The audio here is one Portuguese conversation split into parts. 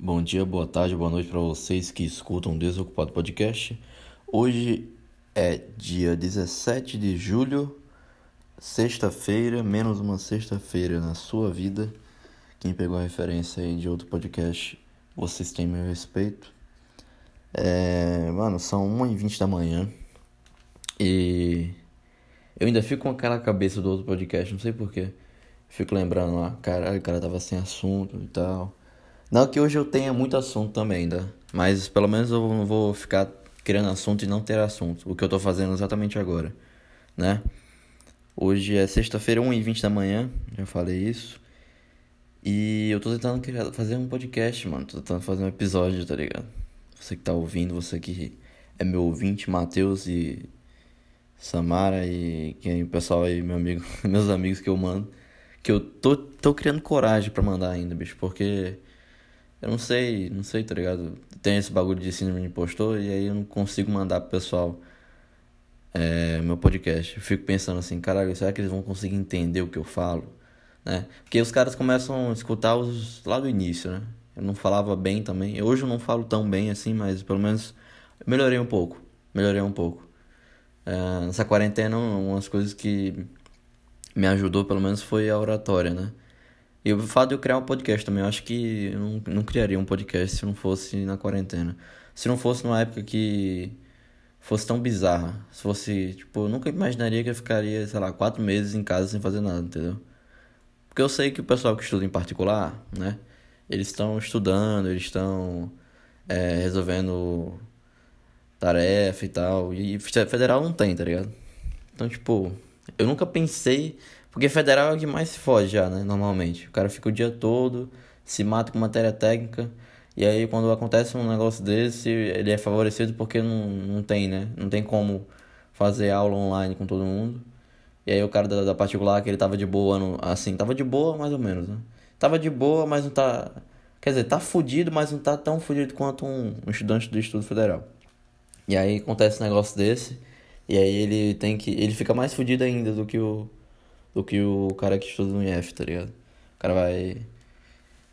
Bom dia, boa tarde, boa noite para vocês que escutam o Desocupado Podcast. Hoje é dia 17 de julho, sexta-feira, menos uma sexta-feira na sua vida. Quem pegou a referência aí de outro podcast, vocês têm meu respeito. É, mano, são 1h20 da manhã e eu ainda fico com aquela cabeça do outro podcast, não sei porquê. Fico lembrando lá, caralho, o cara tava sem assunto e tal. Não que hoje eu tenha muito assunto também, né? Mas pelo menos eu não vou ficar criando assunto e não ter assunto. O que eu tô fazendo exatamente agora, né? Hoje é sexta-feira, 1h20 da manhã, já falei isso. E eu tô tentando fazer um podcast, mano. Tô tentando fazer um episódio, tá ligado? Você que tá ouvindo, você que é meu ouvinte, Matheus e Samara e quem o pessoal aí, meu amigo, meus amigos que eu mando. Que eu tô, tô criando coragem para mandar ainda, bicho, porque eu não sei, não sei, tá ligado? Tem esse bagulho de síndrome de impostor e aí eu não consigo mandar pro pessoal é, meu podcast. Eu fico pensando assim, caralho, será que eles vão conseguir entender o que eu falo? Né? Porque os caras começam a escutar os lá do início, né? Eu não falava bem também. Hoje eu não falo tão bem assim, mas pelo menos melhorei um pouco. Melhorei um pouco. É, nessa quarentena, umas coisas que me ajudou pelo menos foi a oratória, né? E o fato de eu criar um podcast também, eu acho que eu não, não criaria um podcast se não fosse na quarentena. Se não fosse numa época que fosse tão bizarra. Se fosse, tipo, eu nunca imaginaria que eu ficaria, sei lá, quatro meses em casa sem fazer nada, entendeu? Porque eu sei que o pessoal que estuda em particular, né? Eles estão estudando, eles estão é, resolvendo tarefa e tal. E federal não tem, tá ligado? Então, tipo, eu nunca pensei porque federal é o que mais se foge já, né? Normalmente. O cara fica o dia todo, se mata com matéria técnica. E aí quando acontece um negócio desse, ele é favorecido porque não, não tem, né? Não tem como fazer aula online com todo mundo. E aí o cara da, da particular, que ele tava de boa, no, assim, tava de boa mais ou menos, né? Tava de boa, mas não tá... Quer dizer, tá fudido, mas não tá tão fudido quanto um, um estudante do estudo federal. E aí acontece um negócio desse, e aí ele tem que... Ele fica mais fudido ainda do que o do que o cara que estuda no IF, tá ligado? O cara vai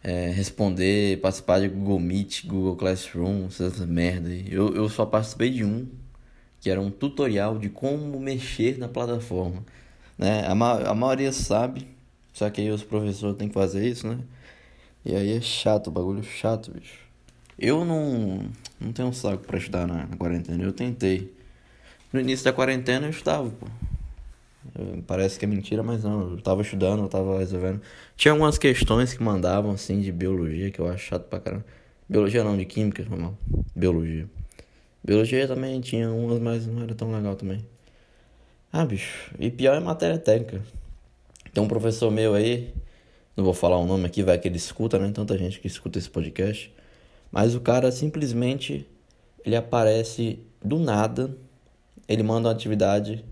é, responder, participar de Google Meet, Google Classroom, essas merda. Eu, eu só participei de um, que era um tutorial de como mexer na plataforma. Né? A, ma a maioria sabe, só que aí os professores têm que fazer isso, né? E aí é chato, bagulho chato, bicho. Eu não, não tenho um saco pra estudar na, na quarentena, eu tentei. No início da quarentena eu estava, pô. Parece que é mentira, mas não. Eu tava estudando, eu tava resolvendo. Tinha algumas questões que mandavam, assim, de biologia, que eu acho chato pra caramba. Biologia não, de química, normal. Biologia. Biologia também tinha umas, mas não era tão legal também. Ah, bicho. E pior é matéria técnica. Tem um professor meu aí, não vou falar o nome aqui, vai que ele escuta, né? Tanta gente que escuta esse podcast. Mas o cara simplesmente ele aparece do nada, ele manda uma atividade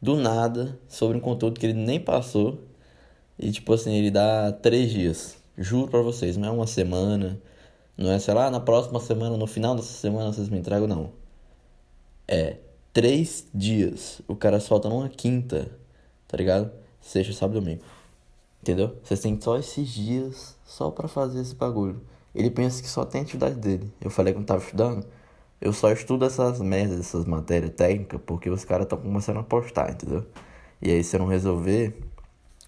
do nada sobre um conteúdo que ele nem passou. E tipo assim, ele dá três dias. Juro pra vocês, não é uma semana. Não é, sei lá, na próxima semana, no final dessa semana vocês me entregam, não. É três dias. O cara solta numa quinta, tá ligado? Sexta, sábado domingo. Entendeu? Vocês têm só esses dias só pra fazer esse bagulho. Ele pensa que só tem atividade dele. Eu falei que não tava estudando. Eu só estudo essas merdas, essas matérias técnicas, porque os caras estão começando a postar, entendeu? E aí, se eu não resolver,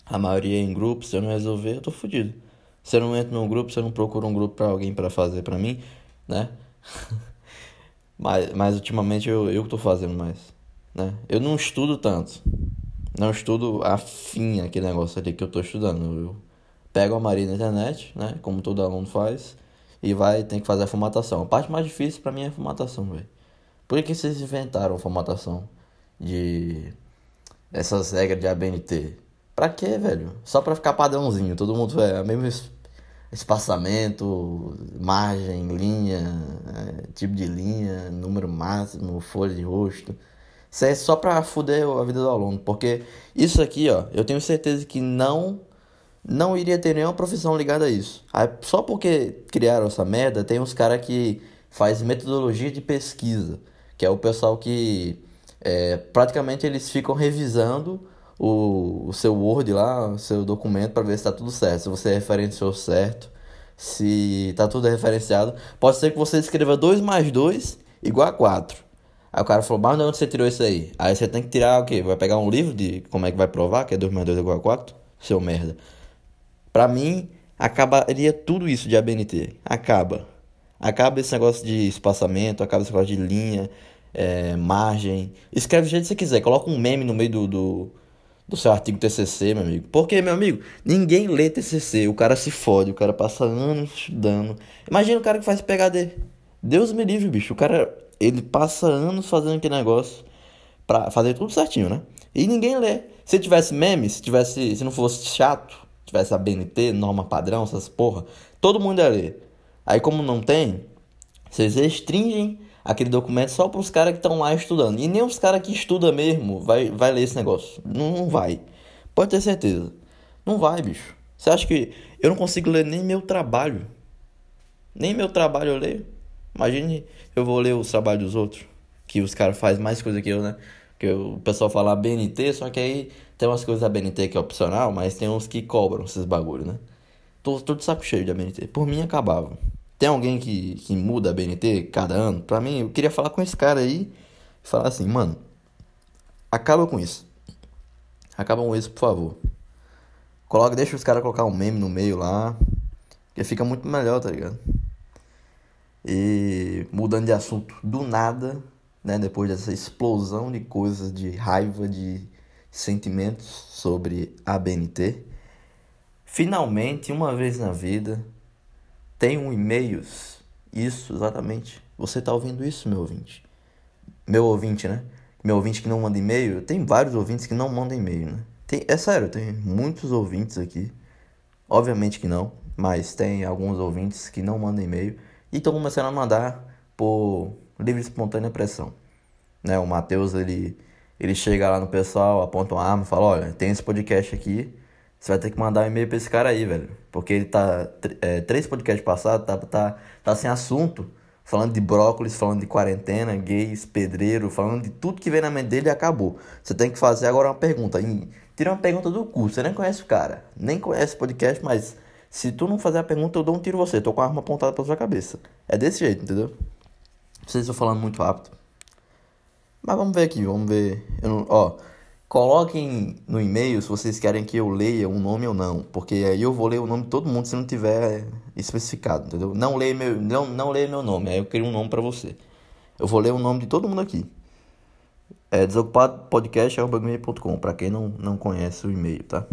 a maioria é em grupo, se eu não resolver, eu tô fudido. Se eu não entro num grupo, se eu não procuro um grupo pra alguém para fazer pra mim, né? mas, mas ultimamente eu, eu tô fazendo mais, né? Eu não estudo tanto. Não estudo afim aquele negócio ali que eu tô estudando. Eu pego a Maria na internet, né? Como todo aluno faz e vai tem que fazer a formatação. A parte mais difícil para mim é a formatação, velho. Por que, vocês inventaram a formatação de essas regras de ABNT? Pra quê, velho? Só pra ficar padrãozinho, todo mundo é o mesmo espaçamento, margem, linha, é, tipo de linha, número máximo, folha de rosto. Isso é só pra fuder a vida do aluno, porque isso aqui, ó, eu tenho certeza que não não iria ter nenhuma profissão ligada a isso. Aí, só porque criaram essa merda, tem uns caras que faz metodologia de pesquisa, que é o pessoal que é, praticamente eles ficam revisando o, o seu Word lá, o seu documento para ver se está tudo certo, se você referenciou certo, se tá tudo referenciado. Pode ser que você escreva 2 mais 2 igual a 4. Aí o cara falou, mas de onde você tirou isso aí? Aí você tem que tirar o quê? Vai pegar um livro de como é que vai provar que é 2 mais 2 igual a 4? Seu merda. Pra mim, acabaria tudo isso de ABNT. Acaba. Acaba esse negócio de espaçamento, acaba esse negócio de linha, é, margem. Escreve do jeito que você quiser. Coloca um meme no meio do, do, do seu artigo TCC, meu amigo. Porque, meu amigo, ninguém lê TCC. O cara se fode, o cara passa anos estudando. Imagina o cara que faz PHD. Deus me livre, bicho. O cara, ele passa anos fazendo aquele negócio pra fazer tudo certinho, né? E ninguém lê. Se tivesse meme, se tivesse, se não fosse chato, tivesse a BNT, norma padrão, essas porra, todo mundo ia ler. Aí como não tem, vocês restringem aquele documento só para os caras que estão lá estudando. E nem os caras que estudam mesmo vai, vai ler esse negócio. Não, não vai. Pode ter certeza. Não vai, bicho. Você acha que eu não consigo ler nem meu trabalho? Nem meu trabalho eu leio. Imagine eu vou ler os trabalhos dos outros. Que os caras fazem mais coisa que eu, né? Que o pessoal fala BNT, só que aí tem umas coisas da BNT que é opcional, mas tem uns que cobram esses bagulho, né? Tô, de saco cheio de BNT. Por mim acabava. Tem alguém que, que muda a BNT cada ano? Pra mim, eu queria falar com esse cara aí e falar assim, mano, acaba com isso. Acaba com isso, por favor. Coloca, deixa os caras colocar um meme no meio lá. Que fica muito melhor, tá ligado? E mudando de assunto do nada, né? Depois dessa explosão de coisas, de raiva, de sentimentos sobre a BNT. Finalmente, uma vez na vida, tem um e-mails. Isso, exatamente. Você tá ouvindo isso, meu ouvinte? Meu ouvinte, né? Meu ouvinte que não manda e-mail. Tem vários ouvintes que não mandam e-mail, né? Tem, é sério, tem muitos ouvintes aqui. Obviamente que não, mas tem alguns ouvintes que não mandam e-mail e estão começando a mandar por livre e espontânea pressão. Né? O Matheus, ele, ele chega lá no pessoal, aponta uma arma e fala, olha, tem esse podcast aqui, você vai ter que mandar um e-mail pra esse cara aí, velho. Porque ele tá. É, três podcasts passados, tá, tá, tá sem assunto. Falando de brócolis, falando de quarentena, gays, pedreiro, falando de tudo que vem na mente dele e acabou. Você tem que fazer agora uma pergunta. Tira uma pergunta do cu. Você nem conhece o cara. Nem conhece o podcast, mas se tu não fazer a pergunta, eu dou um tiro você. Tô com a arma apontada pra sua cabeça. É desse jeito, entendeu? Não sei se eu tô falando muito rápido. Mas vamos ver aqui, vamos ver. Não, ó, Coloquem no e-mail se vocês querem que eu leia um nome ou não, porque aí eu vou ler o nome de todo mundo se não tiver especificado, entendeu? Não leia meu, não, não leia meu nome, aí eu crio um nome para você. Eu vou ler o nome de todo mundo aqui. É desocupadopodcast.com, para quem não, não conhece o e-mail, tá?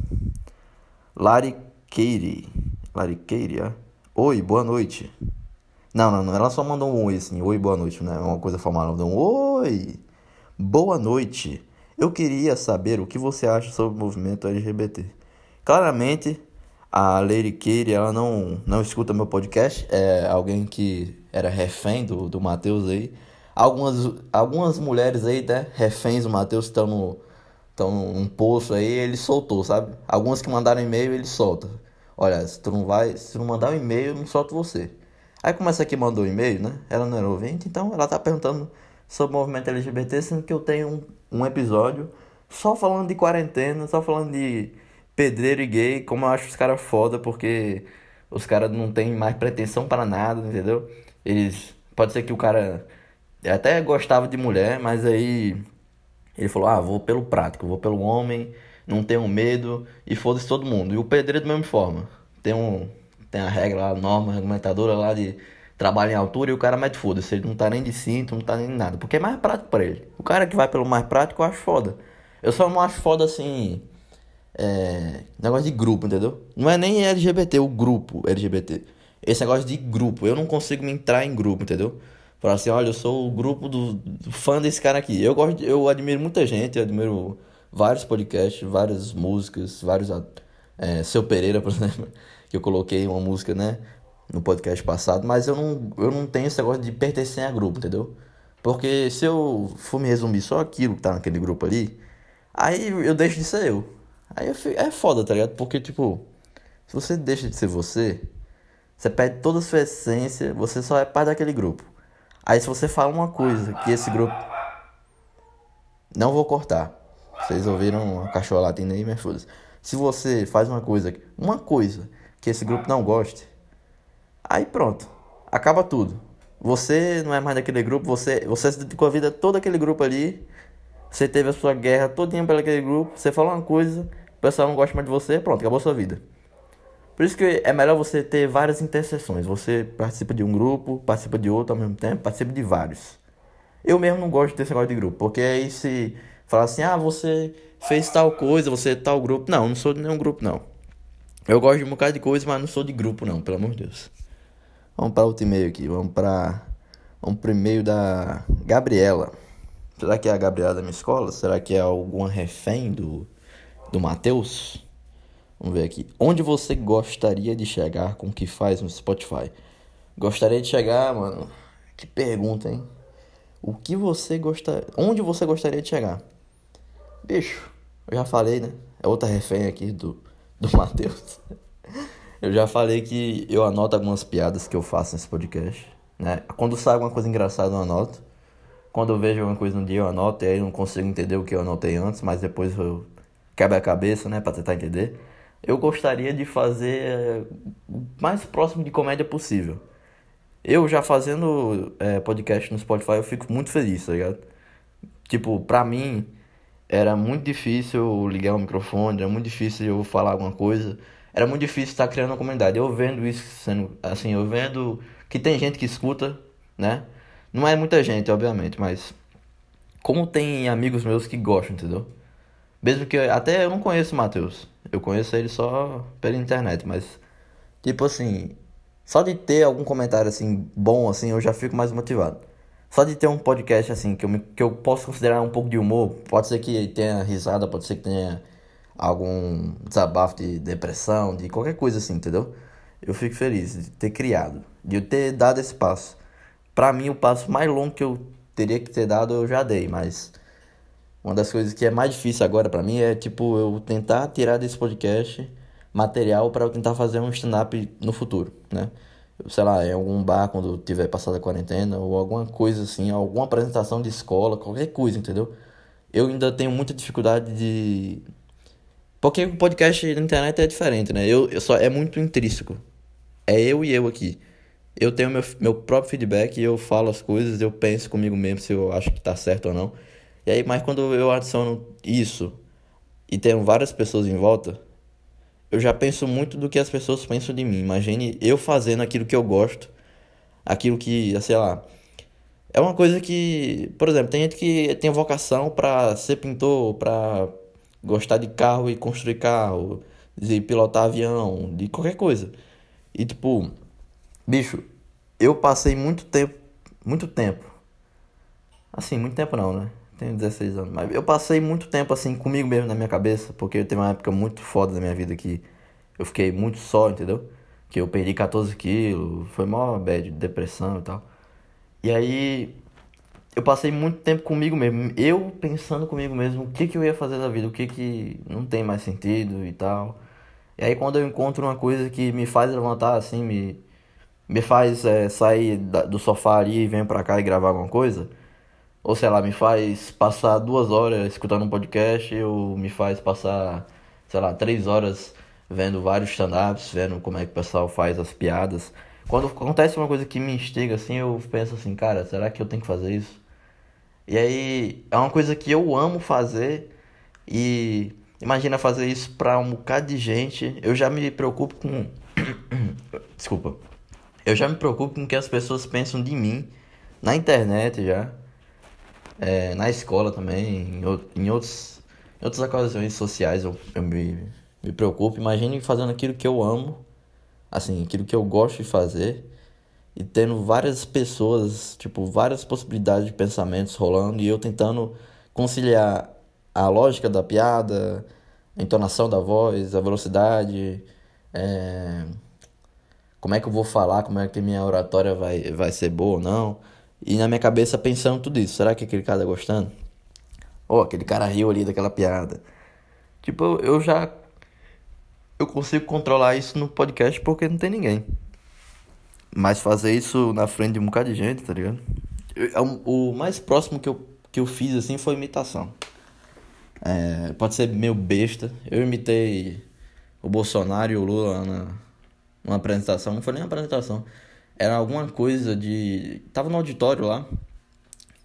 Lari Keiri. Lari Keiri, é? Oi, boa noite. Não, não, não, ela só mandou um oi assim, oi, boa noite, né? Uma coisa formal, ela mandou um oi, boa noite. Eu queria saber o que você acha sobre o movimento LGBT. Claramente, a Lady Katie, ela não, não escuta meu podcast. É alguém que era refém do, do Matheus aí. Algumas, algumas mulheres aí, né? Reféns do Matheus estão no, estão num poço aí, ele soltou, sabe? Algumas que mandaram e-mail, ele solta. Olha, se tu não vai, se tu não mandar um e-mail, eu não solto você. Aí começa aqui mandou um e-mail, né? Ela não era ouvinte, então ela tá perguntando sobre o movimento LGBT, sendo que eu tenho um, um episódio só falando de quarentena, só falando de pedreiro e gay, como eu acho os caras foda, porque os caras não tem mais pretensão para nada, entendeu? Eles. Pode ser que o cara até gostava de mulher, mas aí ele falou: ah, vou pelo prático, vou pelo homem, não tenho medo e foda-se todo mundo. E o pedreiro da mesma forma. Tem, um, tem a regra lá, a norma argumentadora lá de trabalha em altura e o cara mete foda-se. Ele não tá nem de cinto, não tá nem nada. Porque é mais prático pra ele. O cara que vai pelo mais prático eu acho foda. Eu só não acho foda assim. É, negócio de grupo, entendeu? Não é nem LGBT, o grupo LGBT. Esse negócio de grupo. Eu não consigo me entrar em grupo, entendeu? Falar assim, olha, eu sou o grupo do, do fã desse cara aqui. Eu gosto, eu admiro muita gente, eu admiro vários podcasts, várias músicas, vários. É, Seu Pereira, por exemplo, que eu coloquei uma música, né? no podcast passado, mas eu não, eu não tenho esse negócio de pertencer a grupo, entendeu? Porque se eu for me resumir só aquilo que tá naquele grupo ali, aí eu deixo de ser eu. Aí eu fico, é foda, tá ligado? Porque, tipo, se você deixa de ser você, você perde toda a sua essência, você só é parte daquele grupo. Aí se você fala uma coisa que esse grupo. Não vou cortar. Vocês ouviram a cachorra latindo aí, mas foda Se você faz uma coisa, uma coisa que esse grupo não goste, Aí pronto, acaba tudo. Você não é mais daquele grupo, você, você se dedicou a vida toda aquele grupo ali. Você teve a sua guerra todinha pelo aquele grupo. Você falou uma coisa, o pessoal não gosta mais de você, pronto, acabou a sua vida. Por isso que é melhor você ter várias interseções. Você participa de um grupo, participa de outro ao mesmo tempo, participa de vários. Eu mesmo não gosto desse negócio de grupo, porque aí se falar assim, ah, você fez tal coisa, você é tal grupo. Não, não sou de nenhum grupo, não. Eu gosto de um bocado de coisa, mas não sou de grupo, não, pelo amor de Deus. Vamos para outro e-mail aqui, vamos para vamos pro e-mail da Gabriela. Será que é a Gabriela da minha escola? Será que é alguma refém do, do Matheus? Vamos ver aqui. Onde você gostaria de chegar com o que faz no Spotify? Gostaria de chegar, mano. Que pergunta, hein? O que você gostaria. Onde você gostaria de chegar? Bicho, eu já falei, né? É outra refém aqui do, do Matheus. Eu já falei que eu anoto algumas piadas que eu faço nesse podcast, né? Quando sai alguma coisa engraçada, eu anoto. Quando eu vejo alguma coisa no dia, eu anoto. E aí eu não consigo entender o que eu anotei antes, mas depois eu quebro a cabeça, né? Pra tentar entender. Eu gostaria de fazer o mais próximo de comédia possível. Eu já fazendo é, podcast no Spotify, eu fico muito feliz, tá ligado? Tipo, pra mim, era muito difícil ligar o microfone, era muito difícil eu falar alguma coisa. Era muito difícil estar criando uma comunidade. Eu vendo isso sendo, assim, eu vendo que tem gente que escuta, né? Não é muita gente, obviamente, mas como tem amigos meus que gostam, entendeu? Mesmo que eu, até eu não conheço o Matheus. Eu conheço ele só pela internet, mas tipo assim, só de ter algum comentário assim bom assim, eu já fico mais motivado. Só de ter um podcast assim que eu, me, que eu posso considerar um pouco de humor, pode ser que tenha risada, pode ser que tenha algum desabafo de depressão, de qualquer coisa assim, entendeu? Eu fico feliz de ter criado, de eu ter dado esse passo. Para mim, o passo mais longo que eu teria que ter dado eu já dei, mas uma das coisas que é mais difícil agora para mim é tipo eu tentar tirar desse podcast material para eu tentar fazer um stand-up no futuro, né? Sei lá, em algum bar quando tiver passado a quarentena ou alguma coisa assim, alguma apresentação de escola, qualquer coisa, entendeu? Eu ainda tenho muita dificuldade de porque o podcast na internet é diferente, né? Eu, eu só é muito intrínseco. É eu e eu aqui. Eu tenho meu, meu próprio feedback, eu falo as coisas, eu penso comigo mesmo se eu acho que tá certo ou não. E aí, mas quando eu adiciono isso e tenho várias pessoas em volta, eu já penso muito do que as pessoas pensam de mim. Imagine eu fazendo aquilo que eu gosto, aquilo que, sei lá. É uma coisa que, por exemplo, tem gente que tem vocação para ser pintor, para gostar de carro e construir carro, de pilotar avião, de qualquer coisa. E tipo, bicho, eu passei muito tempo, muito tempo. Assim, muito tempo não, né? Tenho 16 anos, mas eu passei muito tempo assim comigo mesmo na minha cabeça, porque eu teve uma época muito foda da minha vida que eu fiquei muito só, entendeu? Que eu perdi 14 quilos, foi mó bad, depressão e tal. E aí eu passei muito tempo comigo mesmo, eu pensando comigo mesmo o que, que eu ia fazer da vida, o que, que não tem mais sentido e tal. E aí quando eu encontro uma coisa que me faz levantar assim, me, me faz é, sair da, do sofá ali e vir pra cá e gravar alguma coisa ou sei lá, me faz passar duas horas escutando um podcast, ou me faz passar, sei lá, três horas vendo vários stand-ups, vendo como é que o pessoal faz as piadas. Quando acontece uma coisa que me instiga assim, eu penso assim, cara, será que eu tenho que fazer isso? E aí é uma coisa que eu amo fazer e imagina fazer isso pra um bocado de gente. Eu já me preocupo com. Desculpa. Eu já me preocupo com o que as pessoas pensam de mim na internet já é, na escola também, em, em, outros, em outras ocasiões sociais eu, eu me, me preocupo. Imagine fazendo aquilo que eu amo, assim, aquilo que eu gosto de fazer e tendo várias pessoas, tipo, várias possibilidades de pensamentos rolando e eu tentando conciliar a lógica da piada, a entonação da voz, a velocidade, é... como é que eu vou falar, como é que minha oratória vai, vai ser boa ou não. E na minha cabeça pensando tudo isso. Será que aquele cara tá gostando? Ou oh, aquele cara riu ali daquela piada. Tipo, eu já. Eu consigo controlar isso no podcast porque não tem ninguém. Mas fazer isso na frente de um bocado de gente, tá ligado? Eu, é o mais próximo que eu, que eu fiz assim foi imitação. É, pode ser meio besta. Eu imitei o Bolsonaro e o Lula na, numa apresentação, não foi nem uma apresentação, era alguma coisa de. Tava no auditório lá,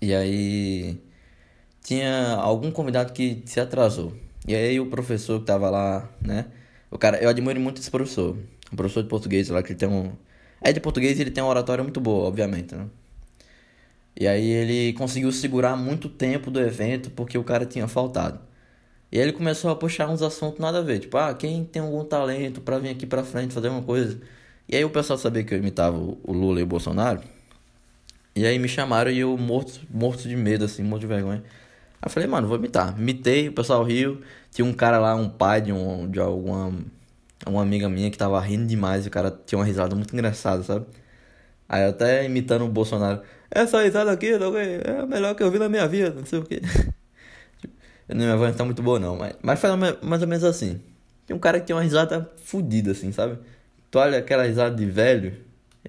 e aí tinha algum convidado que se atrasou. E aí o professor que tava lá, né? O cara, eu admiro muito esse professor. O professor de português lá, que ele tem um. É de português ele tem uma oratória muito boa, obviamente, né? E aí ele conseguiu segurar muito tempo do evento porque o cara tinha faltado. E aí ele começou a puxar uns assuntos nada a ver, tipo, ah, quem tem algum talento para vir aqui pra frente fazer uma coisa. E aí o pessoal sabia que eu imitava o Lula e o Bolsonaro. E aí me chamaram e eu morto, morto de medo, assim, morto de vergonha. Aí eu falei, mano, vou imitar. Imitei, o pessoal riu. Tinha um cara lá, um pai de, um, de alguma uma amiga minha que tava rindo demais e o cara tinha uma risada muito engraçada, sabe? Aí até imitando o Bolsonaro. Essa risada aqui é a melhor que eu vi na minha vida, não sei o quê. Minha voz não tá muito boa não, mas, mas foi mais ou menos assim. Tem um cara que tem uma risada fodida, assim, sabe? Tu olha aquela risada de velho,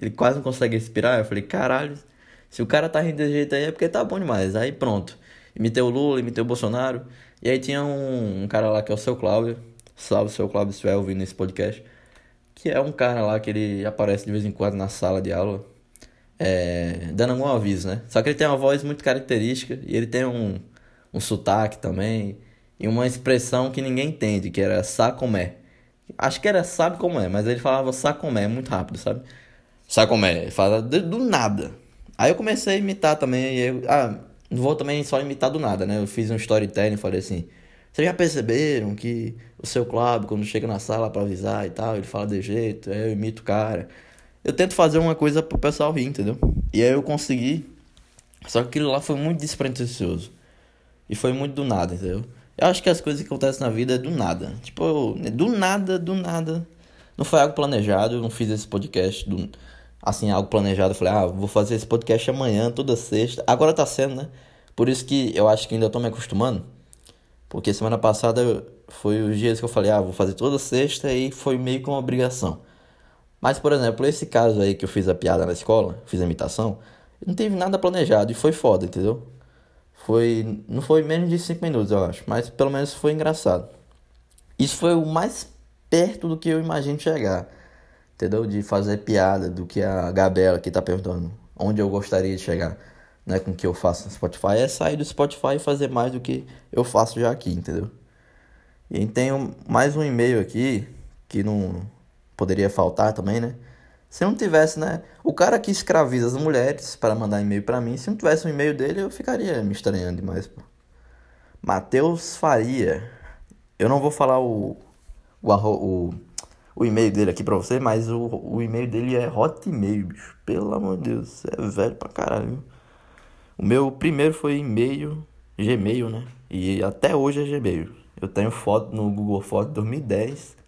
ele quase não consegue respirar. Eu falei, caralho, se o cara tá rindo desse jeito aí é porque tá bom demais. Aí pronto. Imitei o Lula, imitei o Bolsonaro. E aí tinha um, um cara lá que é o seu Cláudio. Salve, seu Cláudio, se ouvindo esse podcast. Que é um cara lá que ele aparece de vez em quando na sala de aula. É, dando algum aviso, né? Só que ele tem uma voz muito característica e ele tem um um sotaque também, e uma expressão que ninguém entende, que era sacomé. Acho que era sabe como é, mas ele falava sacomé muito rápido, sabe? Sacomé, fala do nada. Aí eu comecei a imitar também, eu, ah, não vou também só imitar do nada, né? Eu fiz um storytelling, falei assim, vocês já perceberam que o seu Cláudio, quando chega na sala para avisar e tal, ele fala de jeito, aí eu imito o cara. Eu tento fazer uma coisa pro pessoal rir, entendeu? E aí eu consegui, só que aquilo lá foi muito despretensioso. E foi muito do nada, entendeu? Eu acho que as coisas que acontecem na vida é do nada. Tipo, do nada, do nada. Não foi algo planejado, eu não fiz esse podcast do, assim, algo planejado. Eu falei, ah, vou fazer esse podcast amanhã, toda sexta. Agora tá sendo, né? Por isso que eu acho que ainda tô me acostumando. Porque semana passada foi os dias que eu falei, ah, vou fazer toda sexta e foi meio que uma obrigação. Mas, por exemplo, esse caso aí que eu fiz a piada na escola, fiz a imitação, não teve nada planejado e foi foda, entendeu? Foi. Não foi menos de 5 minutos, eu acho. Mas pelo menos foi engraçado. Isso foi o mais perto do que eu imagino chegar. Entendeu? De fazer piada do que a Gabriela que tá perguntando. Onde eu gostaria de chegar. Né, com que eu faço no Spotify. É sair do Spotify e fazer mais do que eu faço já aqui, entendeu? E tenho mais um e-mail aqui. Que não poderia faltar também, né? Se não tivesse, né? O cara que escraviza as mulheres para mandar e-mail para mim, se não tivesse um e-mail dele, eu ficaria me estranhando demais, pô. Matheus Faria. Eu não vou falar o, o, o, o e-mail dele aqui pra você, mas o, o e-mail dele é hotmail, bicho. Pelo amor de Deus, é velho pra caralho. O meu primeiro foi e-mail, Gmail, né? E até hoje é Gmail. Eu tenho foto no Google Fotos 2010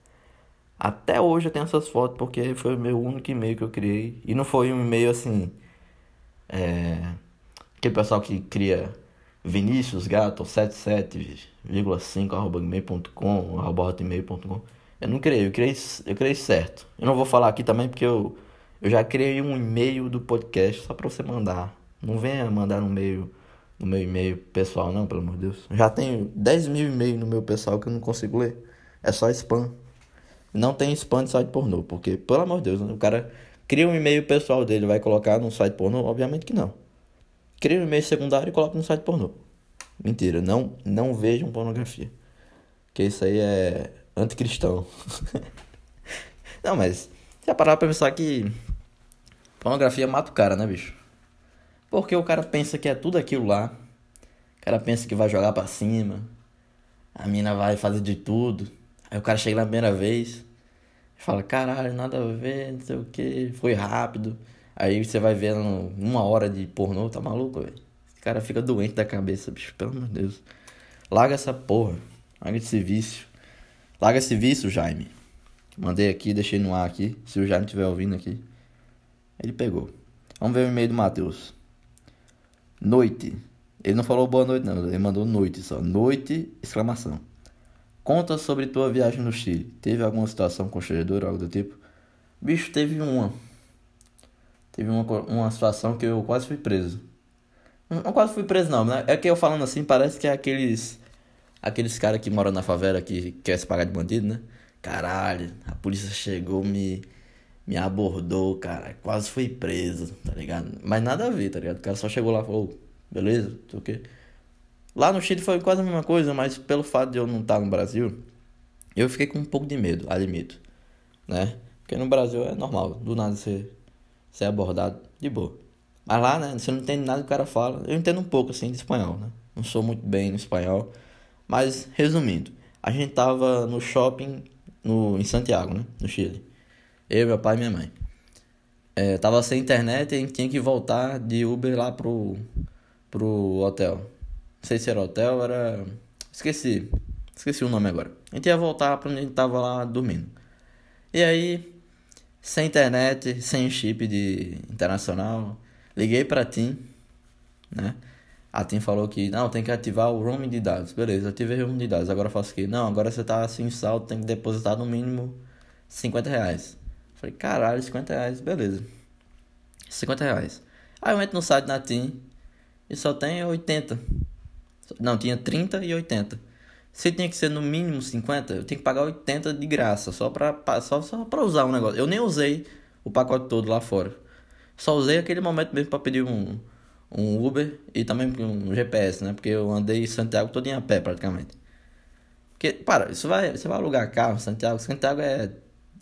até hoje eu tenho essas fotos porque foi o meu único e-mail que eu criei. E não foi um e-mail assim. É, aquele pessoal que cria Vinícius Gato 77,5 arroba gmail.com arroba hotmail.com Eu não criei, eu criei, eu criei certo. Eu não vou falar aqui também porque eu, eu já criei um e-mail do podcast só pra você mandar. Não venha mandar no meio no meu e-mail pessoal, não, pelo amor de Deus. Já tenho 10 mil e-mails no meu pessoal que eu não consigo ler. É só spam. Não tem spam de site pornô, porque, pelo amor de Deus, o cara cria um e-mail pessoal dele, vai colocar no site pornô? Obviamente que não. Cria um e-mail secundário e coloca no site pornô. Mentira, não, não vejam pornografia. Que isso aí é anticristão. não, mas já parar pra pensar que pornografia mata o cara, né, bicho? Porque o cara pensa que é tudo aquilo lá. O cara pensa que vai jogar para cima. A mina vai fazer de tudo. Aí o cara chega na primeira vez, fala, caralho, nada a ver, não sei o que, foi rápido. Aí você vai vendo uma hora de pornô, tá maluco, velho? Esse cara fica doente da cabeça, bicho, pelo amor de Deus. Larga essa porra, larga esse vício. Larga esse vício, Jaime. Mandei aqui, deixei no ar aqui, se o Jaime estiver ouvindo aqui. Ele pegou. Vamos ver o e-mail do Matheus. Noite. Ele não falou boa noite, não. Ele mandou noite só. Noite, exclamação. Conta sobre tua viagem no Chile. Teve alguma situação constrangedora, algo do tipo? Bicho, teve uma. Teve uma, uma situação que eu quase fui preso. Não, quase fui preso não, né? É que eu falando assim, parece que é aqueles... Aqueles caras que moram na favela que quer se pagar de bandido, né? Caralho, a polícia chegou, me... me abordou, cara, quase foi preso, tá ligado? Mas nada a ver, tá ligado? O cara só chegou lá e falou, beleza, não sei o quê. Lá no Chile foi quase a mesma coisa, mas pelo fato de eu não estar no Brasil, eu fiquei com um pouco de medo, admito, né? Porque no Brasil é normal, do nada você ser abordado de boa. Mas lá, né, você não entende nada que o cara fala. Eu entendo um pouco, assim, de espanhol, né? Não sou muito bem no espanhol. Mas, resumindo, a gente tava no shopping no, em Santiago, né? No Chile. Eu, meu pai e minha mãe. É, tava sem internet e a gente tinha que voltar de Uber lá pro, pro hotel. Não sei se era hotel, era. Esqueci. Esqueci o nome agora. A gente ia voltar pra onde a gente tava lá dormindo. E aí, sem internet, sem chip de internacional, liguei pra TIM, né? A TIM falou que não, tem que ativar o roaming de dados. Beleza, ativei o roaming de dados. Agora faço o quê? Não, agora você tá sem saldo, tem que depositar no mínimo 50 reais. Falei, caralho, 50 reais, beleza. 50 reais. Aí eu entro no site da TIM e só tem 80. Não, tinha 30 e 80. Se tinha que ser no mínimo 50, eu tenho que pagar 80 de graça, só pra, só, só pra usar um negócio. Eu nem usei o pacote todo lá fora. Só usei aquele momento mesmo pra pedir um, um Uber e também um GPS, né? Porque eu andei em Santiago todo em a pé praticamente. Porque, para, isso vai, você vai alugar carro Santiago. Santiago é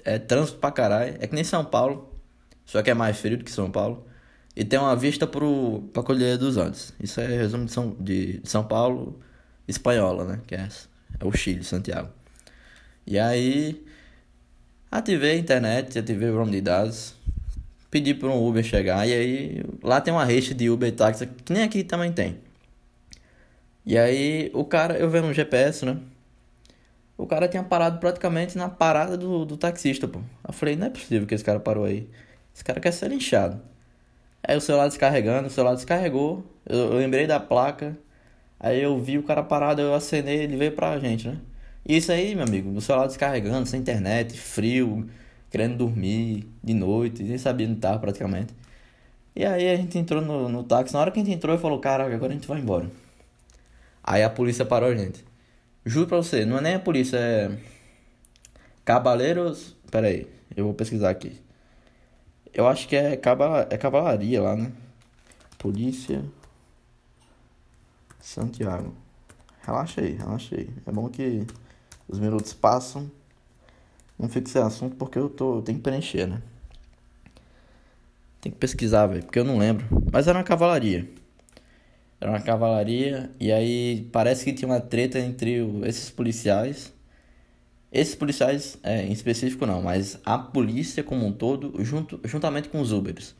é trânsito pra caralho. É que nem São Paulo. Só que é mais frio do que São Paulo. E tem uma vista pro, pra Colheira dos Andes. Isso é resumo de São, de São Paulo espanhola, né? Que é, é o Chile, Santiago. E aí. Ativei a internet, ativei o nome de dados. Pedi para um Uber chegar. E aí. Lá tem uma reixa de Uber e táxi. Que nem aqui também tem. E aí o cara, eu vejo no GPS, né? O cara tinha parado praticamente na parada do, do taxista, pô. Eu falei, não é possível que esse cara parou aí. Esse cara quer ser linchado. Aí o celular descarregando, o celular descarregou. Eu, eu lembrei da placa. Aí eu vi o cara parado, eu acenei, ele veio pra gente, né? E isso aí, meu amigo, o celular descarregando, sem internet, frio, querendo dormir de noite, nem sabia onde tava praticamente. E aí a gente entrou no, no táxi. Na hora que a gente entrou, ele falou: Caraca, agora a gente vai embora. Aí a polícia parou a gente. Juro pra você, não é nem a polícia, é. Cabaleiros. Pera aí, eu vou pesquisar aqui. Eu acho que é, caba... é cavalaria lá, né? Polícia. Santiago. Relaxa aí, relaxa aí. É bom que os minutos passam. Não fique sem assunto porque eu tô. Eu tenho que preencher, né? Tem que pesquisar, velho, porque eu não lembro. Mas era uma cavalaria. Era uma cavalaria e aí parece que tinha uma treta entre esses policiais. Esses policiais, é, em específico não, mas a polícia como um todo, junto, juntamente com os Ubers.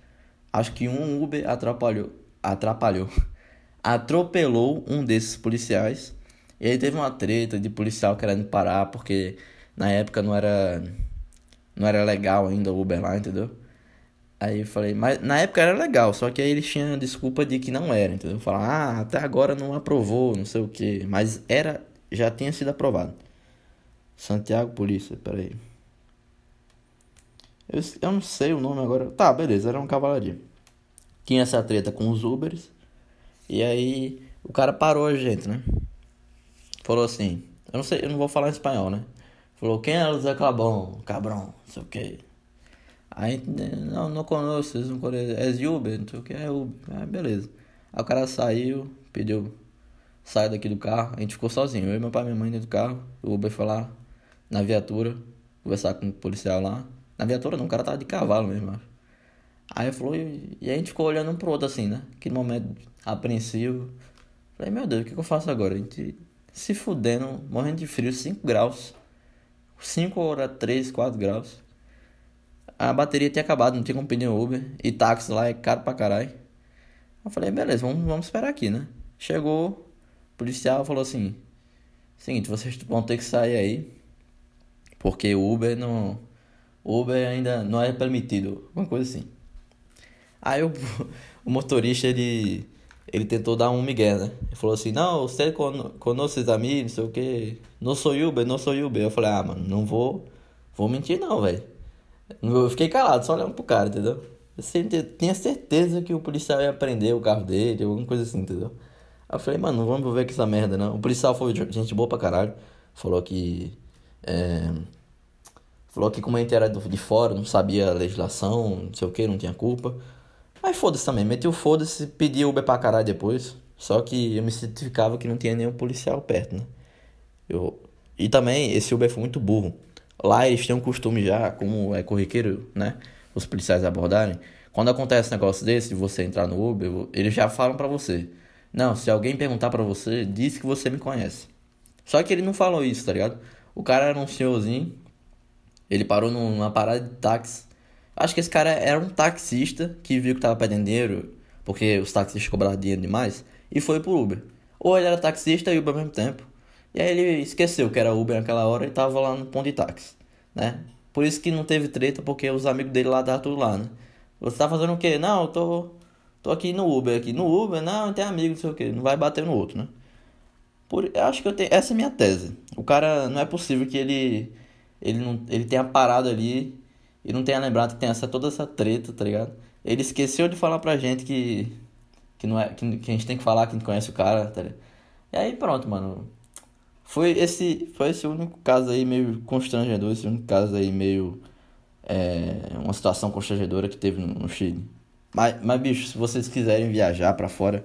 Acho que um Uber atrapalhou, atrapalhou, atropelou um desses policiais. E aí teve uma treta de policial querendo parar porque na época não era não era legal ainda o Uber lá, entendeu? Aí eu falei, mas na época era legal, só que aí eles tinham desculpa de que não era, entendeu? Falaram, ah, até agora não aprovou, não sei o que. Mas era, já tinha sido aprovado. Santiago Polícia, peraí. Eu, eu não sei o nome agora. Tá, beleza, era uma cavalaria. Tinha essa treta com os Ubers. E aí o cara parou a gente, né? Falou assim, eu não sei, eu não vou falar em espanhol, né? Falou, quem é o Zé Cabão? Cabrão, não sei o que. Aí, não, não conosco, não conhecem. É Uber, não sei o que, é Uber. Ah, beleza. Aí o cara saiu, pediu, sai daqui do carro, a gente ficou sozinho. Eu e meu pai e minha mãe dentro do carro. O Uber foi lá na viatura, conversar com o policial lá. Na viatura não, o cara tava de cavalo mesmo, acho. Aí falou, e, e a gente ficou olhando um pro outro assim, né? Aquele momento apreensivo. Falei, meu Deus, o que, que eu faço agora? A gente se fudendo, morrendo de frio, 5 graus. 5 horas, 3, 4 graus a bateria tinha acabado, não tinha como pedir Uber. E táxi lá é caro pra caralho. Eu falei, beleza, vamos, vamos esperar aqui, né? Chegou, o policial falou assim: Seguinte, vocês vão ter que sair aí. Porque o Uber não. Uber ainda não é permitido. Uma coisa assim. Aí o, o motorista ele. Ele tentou dar um migué, né? Ele falou assim: Não, você con conosce os amigos, não sei o que. Não sou Uber, não sou Uber. Eu falei: Ah, mano, não vou. Vou mentir, não, velho. Eu fiquei calado, só olhando pro cara, entendeu? Eu tinha certeza que o policial ia prender o carro dele, alguma coisa assim, entendeu? Aí eu falei, mano, não vamos ver com essa merda, não. O policial foi gente boa pra caralho. Falou que. É, Falou que como a gente era de fora, não sabia a legislação, não sei o que, não tinha culpa. Aí foda-se também, meti o foda-se, pedi Uber pra caralho depois. Só que eu me certificava que não tinha nenhum policial perto, né? Eu... E também, esse Uber foi muito burro. Lá eles têm um costume já, como é corriqueiro, né? Os policiais abordarem. Quando acontece um negócio desse, de você entrar no Uber, eles já falam pra você. Não, se alguém perguntar pra você, diz que você me conhece. Só que ele não falou isso, tá ligado? O cara era um senhorzinho, ele parou numa parada de táxi. Acho que esse cara era um taxista que viu que tava perdendo dinheiro, porque os taxistas cobravam dinheiro demais, e foi pro Uber. Ou ele era taxista e Uber ao mesmo tempo. E aí ele esqueceu que era Uber naquela hora e tava lá no ponto de táxi, né? Por isso que não teve treta, porque os amigos dele lá estavam tudo lá, né? Você tá fazendo o quê? Não, eu tô, tô aqui no Uber, aqui no Uber, não, tem amigo, não sei o quê. Não vai bater no outro, né? Por, eu acho que eu tenho, essa é a minha tese. O cara, não é possível que ele ele, não, ele tenha parado ali e não tenha lembrado que tem essa, toda essa treta, tá ligado? Ele esqueceu de falar pra gente que, que, não é, que, que a gente tem que falar que conhece o cara, tá ligado? E aí pronto, mano. Foi esse, foi esse único caso aí meio constrangedor, esse único caso aí meio. É, uma situação constrangedora que teve no, no Chile. Mas, mas, bicho, se vocês quiserem viajar para fora.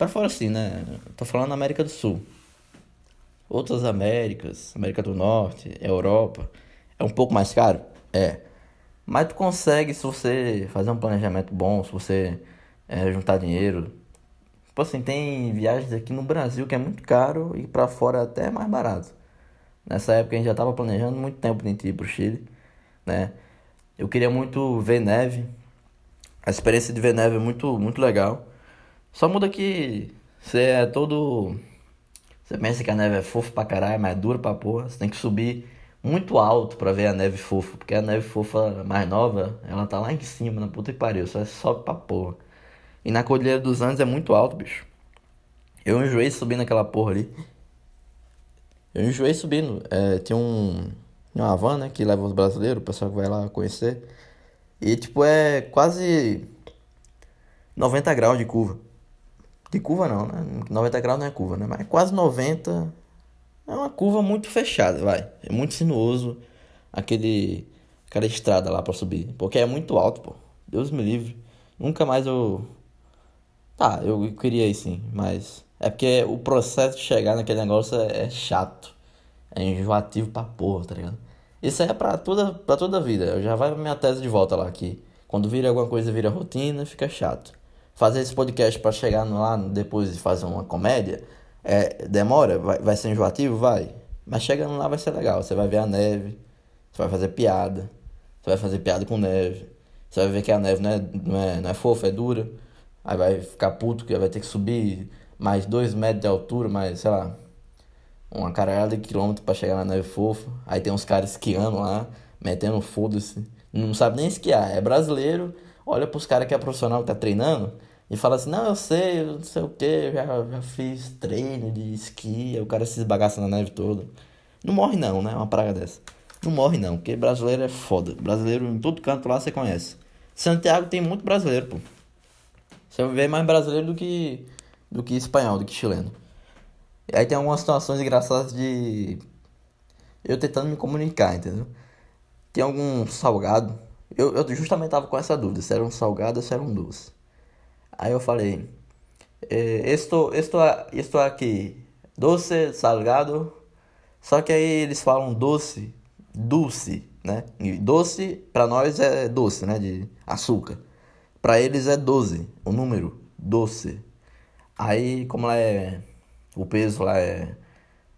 Para fora sim, né? Tô falando América do Sul outras Américas, América do Norte, Europa, é um pouco mais caro? É. Mas tu consegue se você fazer um planejamento bom, se você é, juntar dinheiro. Tipo assim, tem viagens aqui no Brasil que é muito caro e para fora até é mais barato. Nessa época a gente já estava planejando muito tempo de ir pro Chile, né? Eu queria muito ver neve. A experiência de ver neve é muito, muito legal. Só muda que você é todo você pensa que a neve é fofa pra caralho, mas é dura pra porra. Você tem que subir muito alto pra ver a neve fofa. Porque a neve fofa mais nova, ela tá lá em cima, na puta que pariu. Só sobe pra porra. E na Cordilheira dos Andes é muito alto, bicho. Eu enjoei subindo aquela porra ali. Eu enjoei subindo. É, tem um. Uma van, né? Que leva os brasileiros, o pessoal que vai lá conhecer. E tipo, é quase 90 graus de curva. De curva não, né? 90 graus não é curva, né? Mas quase 90 é uma curva muito fechada, vai. É muito sinuoso aquele aquela estrada lá para subir, porque é muito alto, pô. Deus me livre. Nunca mais eu Tá, eu queria ir sim, mas é porque o processo de chegar naquele negócio é, é chato. É enjoativo pra porra, tá ligado? Isso é pra toda, pra toda a vida. Eu já vai pra minha tese de volta lá aqui. Quando vira alguma coisa, vira rotina, fica chato fazer esse podcast para chegar lá depois de fazer uma comédia, é, demora, vai, vai ser enjoativo? Vai. Mas chegando lá vai ser legal. Você vai ver a neve, você vai fazer piada, você vai fazer piada com neve, você vai ver que a neve não é, não é, não é fofa, é dura. Aí vai ficar puto que vai ter que subir mais dois metros de altura, mais, sei lá, uma caralhada de quilômetro para chegar na neve fofa. Aí tem uns caras esquiando lá, metendo foda-se. Não sabe nem esquiar, é brasileiro, olha pros caras que é profissional que tá treinando e fala assim, não, eu sei, eu não sei o que, já, já fiz treino de esqui, o cara se esbagaça na neve toda. Não morre não, né? Uma praga dessa. Não morre não, porque brasileiro é foda. Brasileiro em todo canto lá você conhece. Santiago tem muito brasileiro, pô. Você vê mais brasileiro do que do que espanhol, do que chileno. E aí tem algumas situações engraçadas de eu tentando me comunicar, entendeu? Tem algum salgado. Eu, eu justamente tava com essa dúvida, se era um salgado ou se era um doce. Aí eu falei, eh, esto, esto, esto aqui, doce, salgado. Só que aí eles falam doce, doce, né? E doce para nós é doce, né? De açúcar. Para eles é 12, o número, doce. Aí, como lá é. O peso lá é,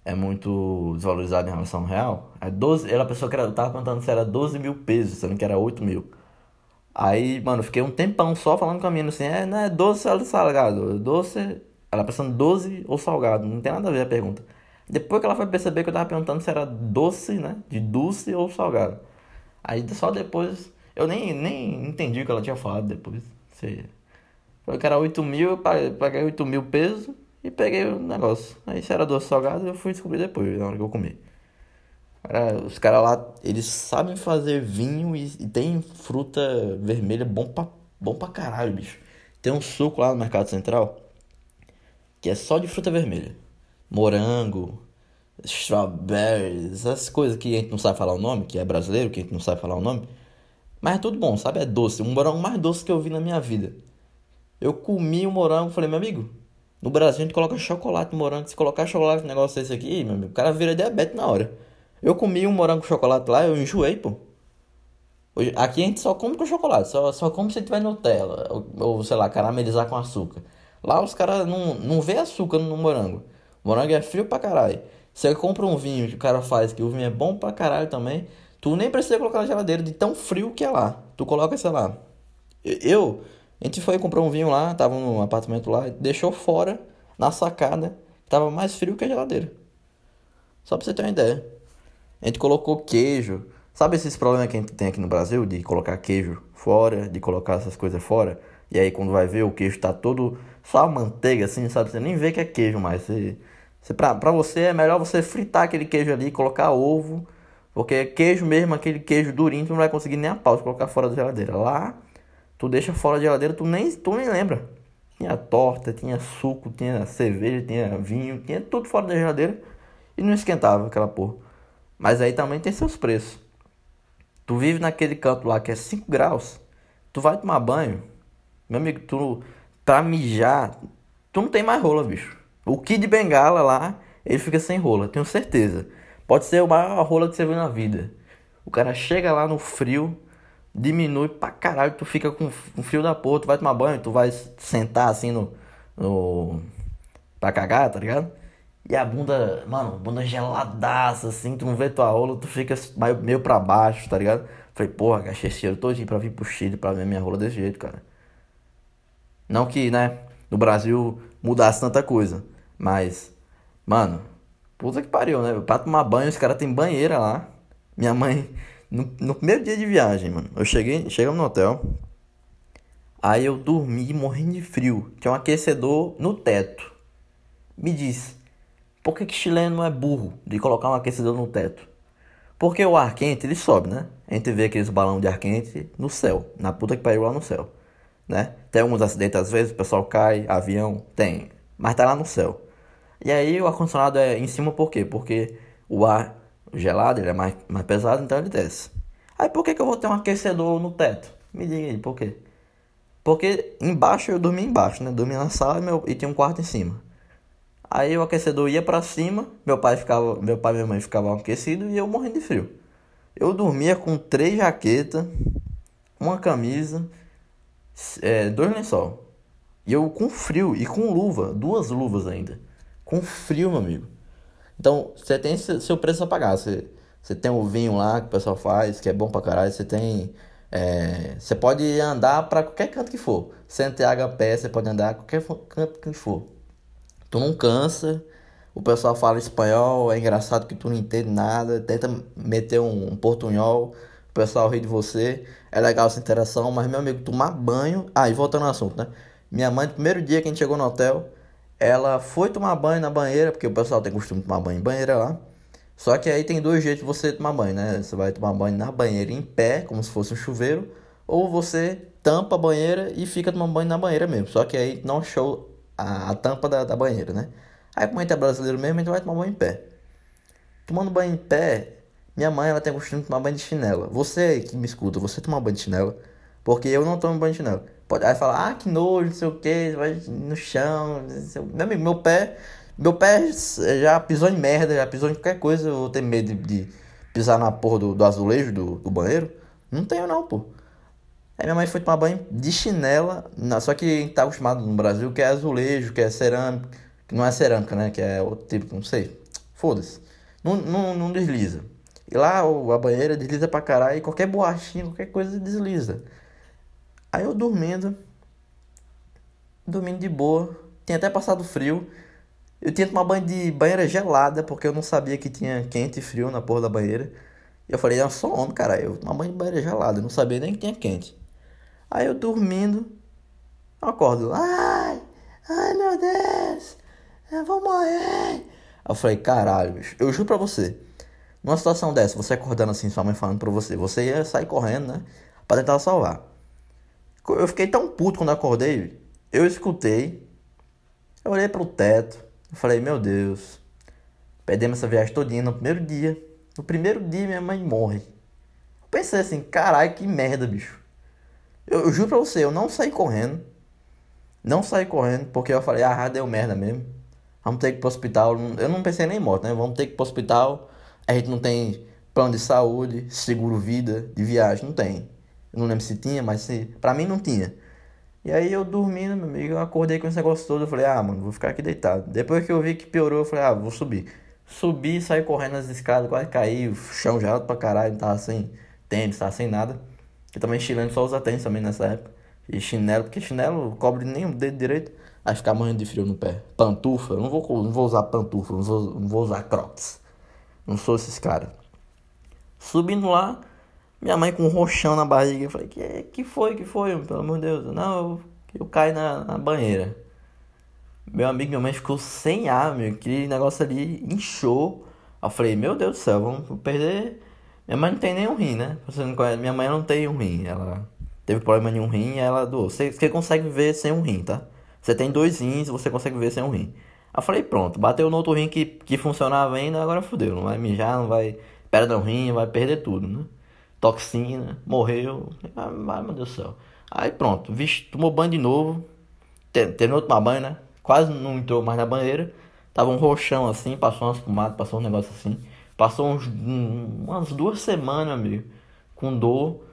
é muito desvalorizado em relação ao real, é 12. Ela, pessoa que era, tava perguntando se era 12 mil pesos, sendo que era 8 mil. Aí, mano, fiquei um tempão só falando com a assim, é, não é doce ou salgado? Doce, ela pensando doce ou salgado, não tem nada a ver a pergunta. Depois que ela foi perceber que eu tava perguntando se era doce, né, de doce ou salgado. Aí só depois, eu nem, nem entendi o que ela tinha falado depois. Você... Falei que era 8 mil, eu paguei 8 mil pesos e peguei o negócio. Aí se era doce salgado, eu fui descobrir depois, na hora que eu comi. Cara, os caras lá, eles sabem fazer vinho e, e tem fruta vermelha bom pra, bom pra caralho, bicho. Tem um suco lá no Mercado Central que é só de fruta vermelha. Morango, strawberries, essas coisas que a gente não sabe falar o nome, que é brasileiro, que a gente não sabe falar o nome. Mas é tudo bom, sabe? É doce. Um morango mais doce que eu vi na minha vida. Eu comi o morango falei, meu amigo, no Brasil a gente coloca chocolate no morango. Se colocar chocolate no negócio desse aqui, meu amigo, o cara vira diabetes na hora. Eu comi um morango com chocolate lá, eu enjoei, pô. Aqui a gente só come com chocolate, só, só come se tiver Nutella, ou, ou sei lá, caramelizar com açúcar. Lá os caras não, não vê açúcar no morango. O morango é frio pra caralho. Você compra um vinho que o cara faz, que o vinho é bom pra caralho também, tu nem precisa colocar na geladeira de tão frio que é lá. Tu coloca, sei lá. Eu, a gente foi comprar um vinho lá, tava no apartamento lá, deixou fora, na sacada, tava mais frio que a geladeira. Só pra você ter uma ideia. A gente colocou queijo, Sabe esses problemas que a gente tem aqui no Brasil de colocar queijo fora, de colocar essas coisas fora? E aí quando vai ver o queijo tá todo só manteiga assim, sabe? Você nem vê que é queijo mais. Você, você, pra, pra você é melhor você fritar aquele queijo ali, colocar ovo. Porque queijo mesmo, aquele queijo durinho, tu não vai conseguir nem a pau de colocar fora da geladeira. Lá, tu deixa fora da geladeira, tu nem, tu nem lembra. Tinha torta, tinha suco, tinha cerveja, tinha vinho, tinha tudo fora da geladeira. E não esquentava aquela porra. Mas aí também tem seus preços. Tu vive naquele canto lá que é 5 graus, tu vai tomar banho, meu amigo, tu pra mijar, tu não tem mais rola, bicho. O Kid Bengala lá, ele fica sem rola, tenho certeza. Pode ser o maior rola que você viu na vida. O cara chega lá no frio, diminui pra caralho, tu fica com, com frio da porra, tu vai tomar banho, tu vai sentar assim no. no pra cagar, tá ligado? E a bunda, mano, bunda geladaça, assim, tu não vê tua rola, tu fica meio pra baixo, tá ligado? Falei, porra, gastei esse dinheiro todinho pra vir pro Chile pra ver minha rola desse jeito, cara. Não que, né, no Brasil mudasse tanta coisa, mas, mano, puta que pariu, né? Pra tomar banho, os caras tem banheira lá. Minha mãe, no, no primeiro dia de viagem, mano, eu cheguei, chegamos no hotel, aí eu dormi morrendo de frio, tinha um aquecedor no teto. Me disse, por que, que chileno não é burro de colocar um aquecedor no teto? Porque o ar quente ele sobe, né? A gente vê aqueles balão de ar quente no céu, na puta que pariu lá no céu, né? Tem alguns acidentes às vezes, o pessoal cai, avião, tem, mas tá lá no céu. E aí o ar condicionado é em cima por quê? Porque o ar gelado ele é mais, mais pesado, então ele desce. Aí por que, que eu vou ter um aquecedor no teto? Me diga aí, por quê? Porque embaixo eu dormi embaixo, né? Dormi na sala e, meu, e tinha um quarto em cima. Aí o aquecedor ia para cima, meu pai ficava, meu pai e minha mãe ficavam aquecidos e eu morrendo de frio. Eu dormia com três jaquetas, uma camisa, é, dois lençol. E eu com frio e com luva, duas luvas ainda. Com frio, meu amigo. Então, você tem seu preço a pagar. Você, tem o vinho lá que o pessoal faz, que é bom pra caralho. Você tem. É, você pode andar para qualquer canto que for. Santiago a pé, você pode andar qualquer canto que for. Tu não cansa. O pessoal fala espanhol, é engraçado que tu não entende nada. Tenta meter um, um portunhol, o pessoal ri de você. É legal essa interação, mas meu amigo, tomar banho. Ah, e voltando ao assunto, né? Minha mãe, no primeiro dia que a gente chegou no hotel, ela foi tomar banho na banheira, porque o pessoal tem costume de tomar banho em banheira lá. Só que aí tem dois jeitos de você tomar banho, né? Você vai tomar banho na banheira em pé, como se fosse um chuveiro, ou você tampa a banheira e fica tomando banho na banheira mesmo. Só que aí não show a, a tampa da, da, banheira, né? Aí como a gente é brasileiro mesmo, a gente vai tomar banho em pé. Tomando banho em pé, minha mãe ela tem o costume de tomar banho de chinela. Você que me escuta, você toma banho de chinela? Porque eu não tomo banho de chinela. Pode aí falar, ah, que nojo, não sei o que, vai no chão. Meu amigo, meu pé, meu pé já pisou em merda, já pisou em qualquer coisa, eu tenho medo de, de pisar na porra do, do azulejo do, do banheiro. Não tenho não, pô. Aí minha mãe foi tomar banho de chinela, só que tá acostumado no Brasil que é azulejo, que é cerâmica, que não é cerâmica, né? Que é outro tipo, não sei. Foda-se. Não, não, não desliza. E lá a banheira desliza pra caralho, e qualquer borrachinha, qualquer coisa desliza. Aí eu dormindo, dormindo de boa, tinha até passado frio. Eu tinha tomado banho de banheira gelada, porque eu não sabia que tinha quente e frio na porra da banheira. E eu falei, eu sou homem, cara, eu tomar banho de banheira gelada, eu não sabia nem que tinha quente. Aí eu dormindo, eu acordo, ai, ai meu Deus, eu vou morrer. Eu falei, caralho, bicho, eu juro pra você, numa situação dessa, você acordando assim, sua mãe falando pra você, você ia sair correndo, né, pra tentar salvar. Eu fiquei tão puto quando eu acordei, eu escutei, eu olhei pro teto, eu falei, meu Deus, Perdemos essa viagem todinha no primeiro dia. No primeiro dia minha mãe morre. Eu pensei assim, caralho, que merda, bicho. Eu, eu, juro pra você, eu não saí correndo. Não saí correndo, porque eu falei, ah, deu merda mesmo. Vamos ter que ir pro hospital. Eu não pensei nem em morte, né? Vamos ter que ir pro hospital. A gente não tem plano de saúde, seguro vida, de viagem. Não tem. Eu não lembro se tinha, mas se... pra mim não tinha. E aí eu dormindo, meu amigo, eu acordei com esse negócio todo. Eu falei, ah, mano, vou ficar aqui deitado. Depois que eu vi que piorou, eu falei, ah, vou subir. Subi, saí correndo nas escadas, quase caí, o chão gelado pra caralho, tava sem tênis, tava sem nada. E também chileno só usa tênis também nessa época. E chinelo, porque chinelo cobre nem o dedo direito. Aí ficar morrendo de frio no pé. Pantufa, não vou, não vou usar pantufa, não vou, não vou usar crocs. Não sou esses caras. Subindo lá, minha mãe com um roxão na barriga. Eu falei, que, que foi, que foi, pelo amor de Deus? Não, eu, eu caí na, na banheira. Meu amigo, minha mãe ficou sem ar, meu. Aquele negócio ali inchou. Eu falei, meu Deus do céu, vamos perder. Minha mãe não tem nenhum rim, né? Você não conhece, minha mãe não tem um rim. Ela teve problema em um rim e ela doou. Você, você consegue viver sem um rim, tá? Você tem dois rins, você consegue viver sem um rim. Eu falei, pronto, bateu no outro rim que, que funcionava ainda, agora fudeu. Não vai mijar, não vai perder um rim, vai perder tudo, né? Toxina, morreu. Ai, meu Deus do céu. Aí pronto, vixe, tomou banho de novo. Terminou de tomar banho, né? Quase não entrou mais na banheira. Tava um roxão assim, passou umas pomadas, passou um negócio assim. Passou uns, um, umas duas semanas, amigo, com dor.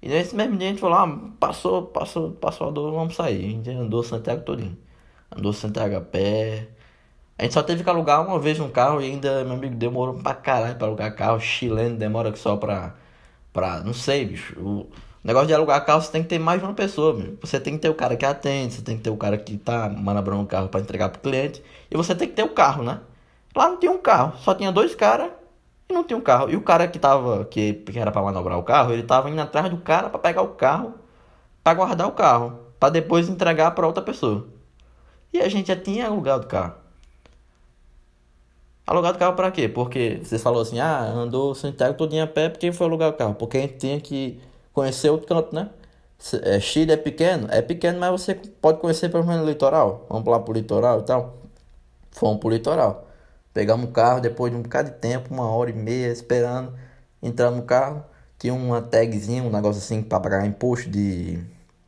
E nesse mesmo dia a gente falou, ah, passou, passou, passou a dor, vamos sair. A gente andou Santiago todinho. Andou Santiago a pé. A gente só teve que alugar uma vez um carro e ainda, meu amigo, demorou pra caralho pra alugar carro. Chileno demora só pra, pra não sei, bicho. O negócio de alugar carro, você tem que ter mais de uma pessoa, meu. Você tem que ter o cara que atende, você tem que ter o cara que tá manabrando o carro pra entregar pro cliente. E você tem que ter o carro, né? Lá não tinha um carro, só tinha dois caras e não tinha um carro. E o cara que tava, que, que era para manobrar o carro, ele tava indo atrás do cara para pegar o carro, para guardar o carro, para depois entregar para outra pessoa. E a gente já tinha alugado o carro. Alugado o carro para quê? Porque você falou assim, ah, andou Santiago todinho a pé, porque foi alugar o carro? Porque a gente tinha que conhecer outro canto, né? É, Chile é pequeno? É pequeno, mas você pode conhecer pelo menos o litoral. Vamos lá pro litoral e tal. Fomos pro litoral. Pegamos o carro depois de um bocado de tempo, uma hora e meia esperando. Entramos no carro, tinha uma tagzinha, um negócio assim para pagar imposto de.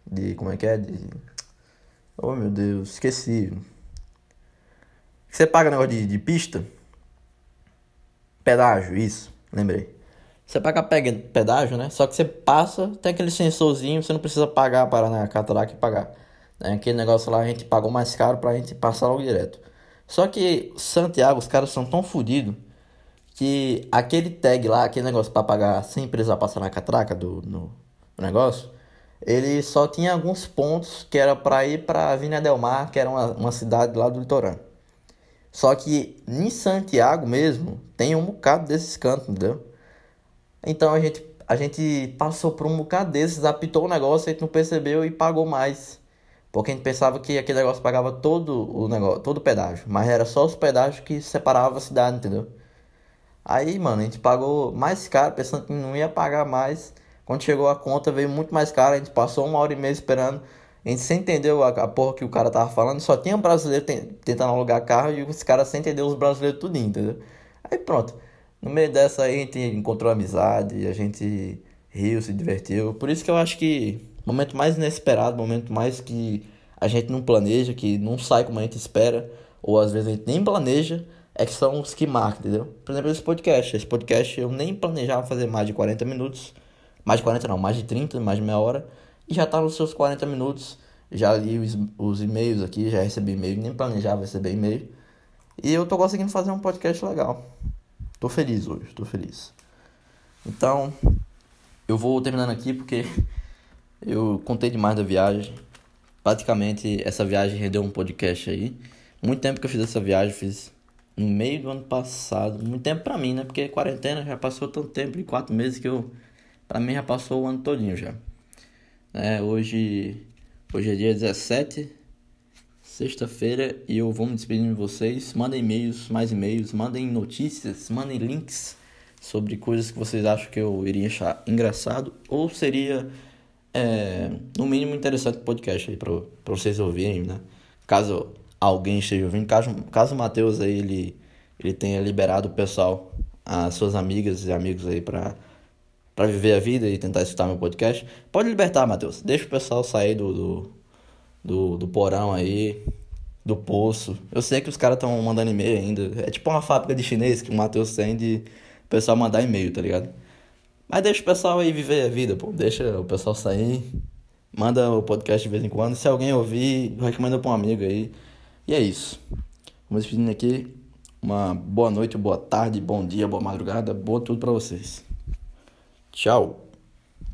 de. como é que é? De. Oh meu Deus, esqueci. Você paga negócio de, de pista? Pedágio, isso, lembrei. Você paga pedágio, né? Só que você passa, tem aquele sensorzinho, você não precisa pagar para na catraca e pagar. Né? Aquele negócio lá a gente pagou mais caro pra gente passar logo direto. Só que Santiago, os caras são tão fodidos que aquele tag lá, aquele negócio para pagar sem precisar passar na catraca do no, negócio, ele só tinha alguns pontos que era para ir para Vina Del Mar, que era uma, uma cidade lá do litoral. Só que em Santiago mesmo tem um bocado desses cantos, entendeu? Então a gente, a gente passou por um bocado desses, apitou o negócio, a gente não percebeu e pagou mais. Porque a gente pensava que aquele negócio pagava todo o negócio, todo o pedágio. Mas era só os pedágios que separavam a cidade, entendeu? Aí, mano, a gente pagou mais caro, pensando que não ia pagar mais. Quando chegou a conta, veio muito mais caro. A gente passou uma hora e meia esperando. A gente sem entender a, a porra que o cara tava falando. Só tinha um brasileiro tentando alugar carro e os caras sem entender os brasileiros tudo, entendeu? Aí pronto. No meio dessa aí a gente encontrou amizade, a gente riu, se divertiu. Por isso que eu acho que Momento mais inesperado, momento mais que a gente não planeja, que não sai como a gente espera, ou às vezes a gente nem planeja, é que são os que marcam, entendeu? Por exemplo, esse podcast. Esse podcast eu nem planejava fazer mais de 40 minutos. Mais de 40 não, mais de 30, mais de meia hora. E já tá nos seus 40 minutos. Já li os, os e-mails aqui, já recebi e-mail, nem planejava receber e-mail. E eu tô conseguindo fazer um podcast legal. Tô feliz hoje, tô feliz. Então, eu vou terminando aqui porque eu contei demais da viagem. Praticamente essa viagem rendeu um podcast aí. Muito tempo que eu fiz essa viagem, fiz no meio do ano passado. Muito tempo pra mim, né? Porque quarentena já passou tanto tempo, em quatro meses que eu. Pra mim já passou o ano todinho já. É, hoje, hoje é dia 17, sexta-feira, e eu vou me despedindo de vocês. Mandem e-mails, mais e-mails, mandem notícias, mandem links sobre coisas que vocês acham que eu iria achar engraçado ou seria é, no mínimo interessante podcast aí pra, vocês ouvirem, né? Caso alguém esteja ouvindo, caso, caso o Matheus aí ele, ele tenha liberado o pessoal, as suas amigas e amigos aí pra, pra viver a vida e tentar escutar meu podcast. Pode libertar, Matheus. Deixa o pessoal sair do, do, do, do porão aí, do poço. Eu sei que os caras estão mandando e-mail ainda. É tipo uma fábrica de chinês que o Matheus tem de o pessoal mandar e-mail, tá ligado? Mas deixa o pessoal aí viver a vida, pô. Deixa o pessoal sair. Manda o podcast de vez em quando. Se alguém ouvir, recomenda pra um amigo aí. E é isso. Vamos despedindo aqui. Uma boa noite, boa tarde, bom dia, boa madrugada, boa tudo pra vocês. Tchau.